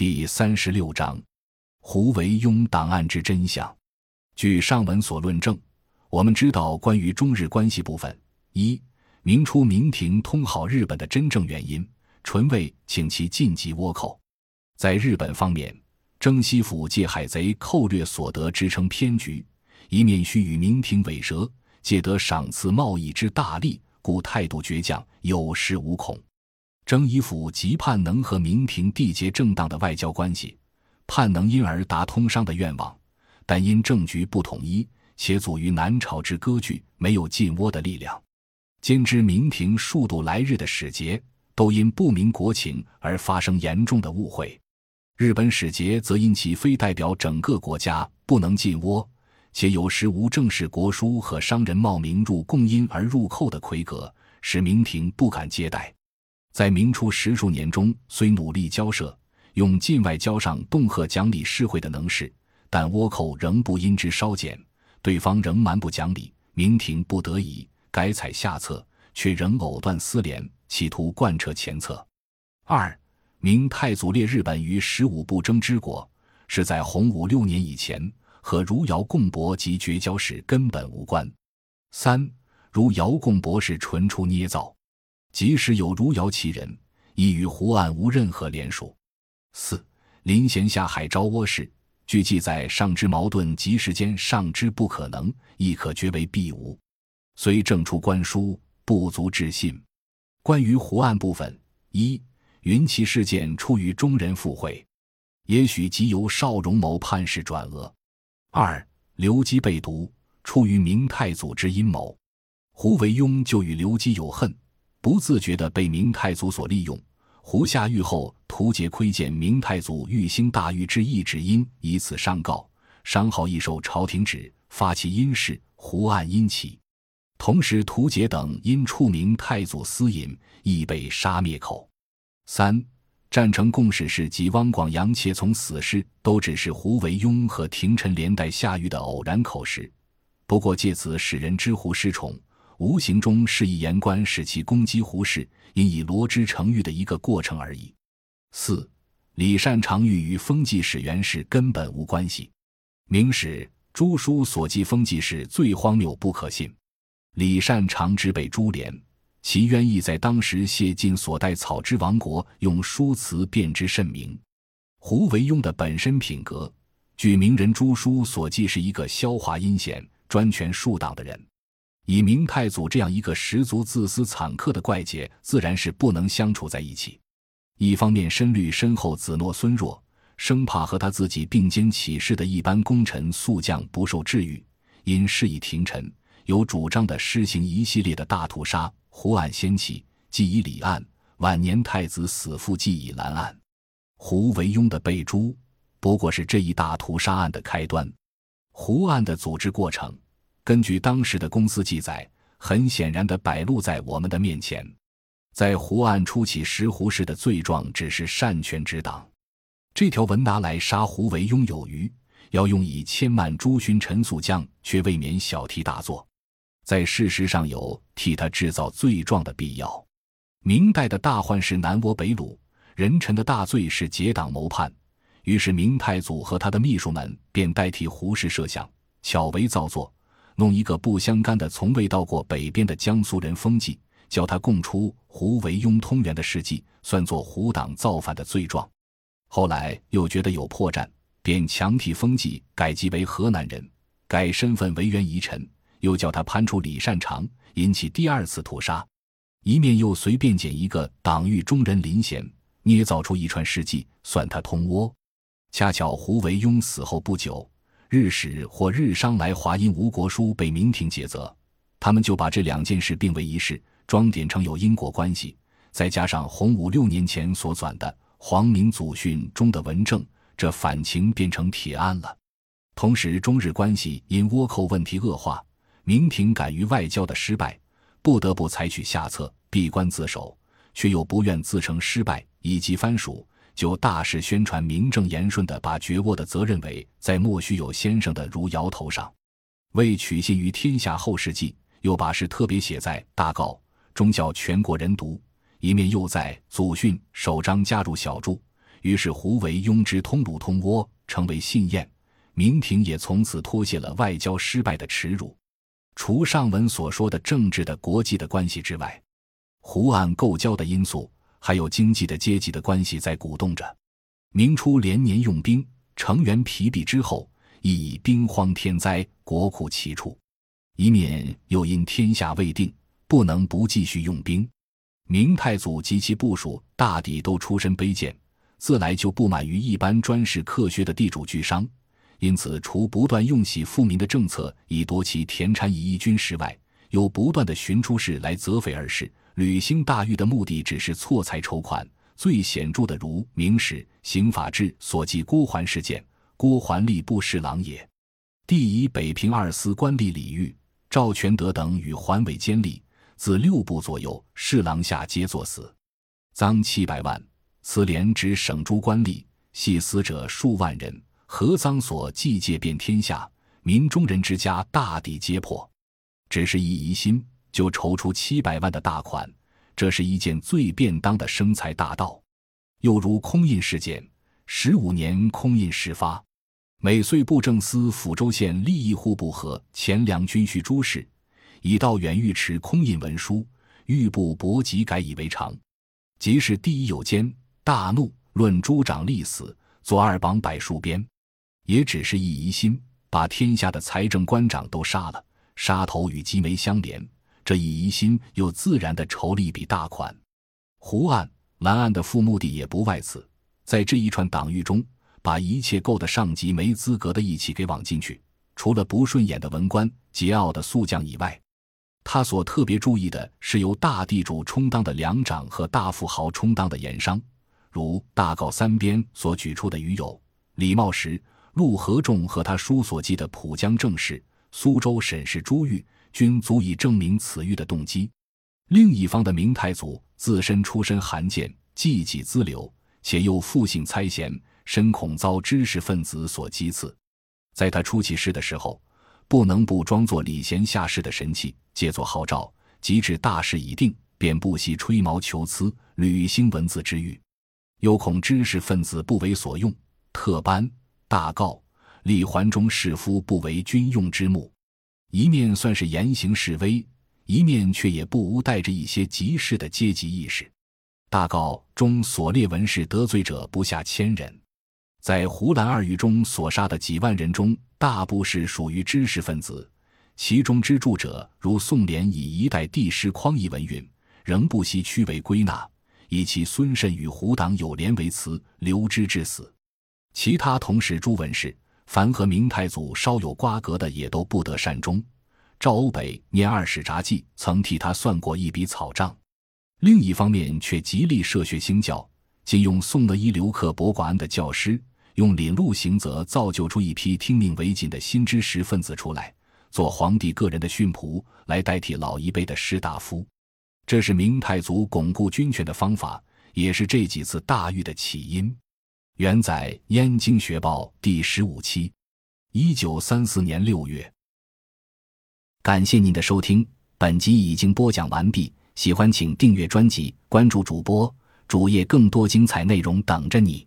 第三十六章，胡惟庸档案之真相。据上文所论证，我们知道关于中日关系部分：一、明初明廷通好日本的真正原因，纯为请其晋级倭寇。在日本方面，征西府借海贼寇掠所得支撑偏局，一面须与明廷委蛇，借得赏赐贸易之大利，故态度倔强，有恃无恐。征夷府极盼能和明廷缔结正当的外交关系，盼能因而达通商的愿望，但因政局不统一，且阻于南朝之割据，没有进倭的力量。兼知明廷数度来日的使节，都因不明国情而发生严重的误会。日本使节则因其非代表整个国家，不能进倭，且有时无正式国书和商人冒名入贡因而入寇的魁格，使明廷不敢接待。在明初十数年中，虽努力交涉，用境外交上恫吓讲理示会的能事，但倭寇仍不因之稍减，对方仍蛮不讲理，明廷不得已改采下策，却仍藕断丝连，企图贯彻前策。二，明太祖列日本于十五不争之国，是在洪武六年以前，和如遥贡博及绝交时根本无关。三，如遥贡博是纯出捏造。即使有如遥其人，亦与胡案无任何联属。四林贤下海招倭事，据记载上之矛盾及时间上之不可能，亦可决为必无。虽正出官书，不足置信。关于胡案部分，一云奇事件出于中人附会，也许即由邵荣谋叛事转讹；二刘基被毒，出于明太祖之阴谋，胡惟庸就与刘基有恨。不自觉地被明太祖所利用，胡下狱后图节窥见明太祖欲兴大狱之意旨因，以此上告，商号亦受朝廷旨，发起因事，胡案因起。同时，图节等因触明太祖私隐，亦被杀灭口。三战成共使事及汪广洋且从死事，都只是胡惟庸和廷臣连带下狱的偶然口实，不过借此使人知胡失宠。无形中是以言官使其攻击胡氏，因以罗织成玉的一个过程而已。四李善长欲与封记史原氏根本无关系。明史朱书所记封记史最荒谬不可信。李善长之被株连，其冤亦在当时谢晋所代草之王国，用书辞辨之甚明。胡惟庸的本身品格，据名人朱书所记，是一个消华阴险、专权数党的人。以明太祖这样一个十足自私惨刻的怪杰，自然是不能相处在一起。一方面深虑身后子诺孙若，生怕和他自己并肩起事的一般功臣宿将不受治愈，因事已廷臣，有主张的施行一系列的大屠杀。胡案先起，即以李案；晚年太子死父即以蓝案。胡惟庸的被诛，不过是这一大屠杀案的开端。胡案的组织过程。根据当时的公司记载，很显然的摆露在我们的面前。在胡案初起时，胡氏的罪状只是擅权之党。这条文拿来杀胡惟庸有余，要用以千万诸勋陈素将，却未免小题大做。在事实上有替他制造罪状的必要。明代的大患是南倭北虏，人臣的大罪是结党谋叛。于是明太祖和他的秘书们便代替胡氏设想，巧为造作。弄一个不相干的、从未到过北边的江苏人封记，叫他供出胡惟庸通元的事迹，算作胡党造反的罪状。后来又觉得有破绽，便强替封记改籍为河南人，改身份为元遗臣，又叫他攀出李善长，引起第二次屠杀。一面又随便捡一个党狱中人林贤，捏造出一串事迹，算他通倭。恰巧胡惟庸死后不久。日使或日商来华因吴国书被明廷解责，他们就把这两件事并为一事，装点成有因果关系。再加上洪武六年前所纂的《皇明祖训》中的文正，这反情变成铁案了。同时，中日关系因倭寇问题恶化，明廷敢于外交的失败，不得不采取下策，闭关自守，却又不愿自称失败，以及藩属。就大肆宣传，名正言顺地把绝倭的责任委在莫须有先生的如窑头上，为取信于天下后世记，又把事特别写在大告中，教全国人读。一面又在祖训首章加入小注，于是胡惟庸之通鲁通倭成为信验，明廷也从此脱卸了外交失败的耻辱。除上文所说的政治的国际的关系之外，胡案构交的因素还有经济的阶级的关系在鼓动着。明初连年用兵，成员疲弊之后，亦以兵荒天灾，国库齐出；一面又因天下未定，不能不继续用兵。明太祖及其部属大抵都出身卑贱，自来就不满于一般专事克削的地主巨商，因此除不断用喜富民的政策以夺其田产以益军事外，又不断的寻出事来责匪二世，履行大狱的目的只是错财筹款。最显著的如《明史·刑法志》所记郭桓事件，郭桓吏部侍郎也。帝以北平二司官吏李煜、赵全德等与桓伟监吏，自六部左右侍郎下皆作死，赃七百万。此连指省诸官吏，系死者数万人，合赃所计借遍天下，民中人之家大抵皆破。只是一疑心，就筹出七百万的大款。这是一件最便当的生财大道，又如空印事件，十五年空印事发，每岁布政司抚州县利益户部和钱粮军需诸事，以到远御持空印文书，御部伯即改以为常。即使第一有奸，大怒，论诸长立死，左二榜百数鞭，也只是一疑心，把天下的财政官长都杀了，杀头与鸡眉相连。这一疑心又自然的筹了一笔大款，胡案、蓝案的副目的也不外此，在这一串党狱中，把一切够得上级没资格的一起给网进去，除了不顺眼的文官、桀骜的宿将以外，他所特别注意的是由大地主充当的粮长和大富豪充当的盐商，如大告三编所举出的余友李茂实、陆和仲和他叔所记的浦江正事、苏州沈氏朱玉。均足以证明此狱的动机。另一方的明太祖自身出身寒贱，济己资流，且又复姓猜嫌，深恐遭知识分子所讥刺。在他出起事的时候，不能不装作礼贤下士的神气，借作号召，即至大事已定，便不惜吹毛求疵，履行文字之欲。又恐知识分子不为所用，特颁大告，立环中士夫不为军用之目。一面算是严刑示威，一面却也不无带着一些急事的阶级意识。大告中所列文士得罪者不下千人，在湖南二狱中所杀的几万人中，大部是属于知识分子。其中支柱者如宋濂以一代帝师匡义文允，仍不惜屈为归纳，以其孙慎与胡党有联为辞，留之至死。其他同时诸文士。凡和明太祖稍有瓜葛的，也都不得善终。赵欧北念二史札记，曾替他算过一笔草账。另一方面，却极力设学兴教，仅用宋德一留克博寡恩的教师，用领路行则造就出一批听命为谨的新知识分子出来，做皇帝个人的训仆，来代替老一辈的士大夫。这是明太祖巩固军权的方法，也是这几次大狱的起因。原载《燕京学报》第十五期，一九三四年六月。感谢您的收听，本集已经播讲完毕。喜欢请订阅专辑，关注主播主页，更多精彩内容等着你。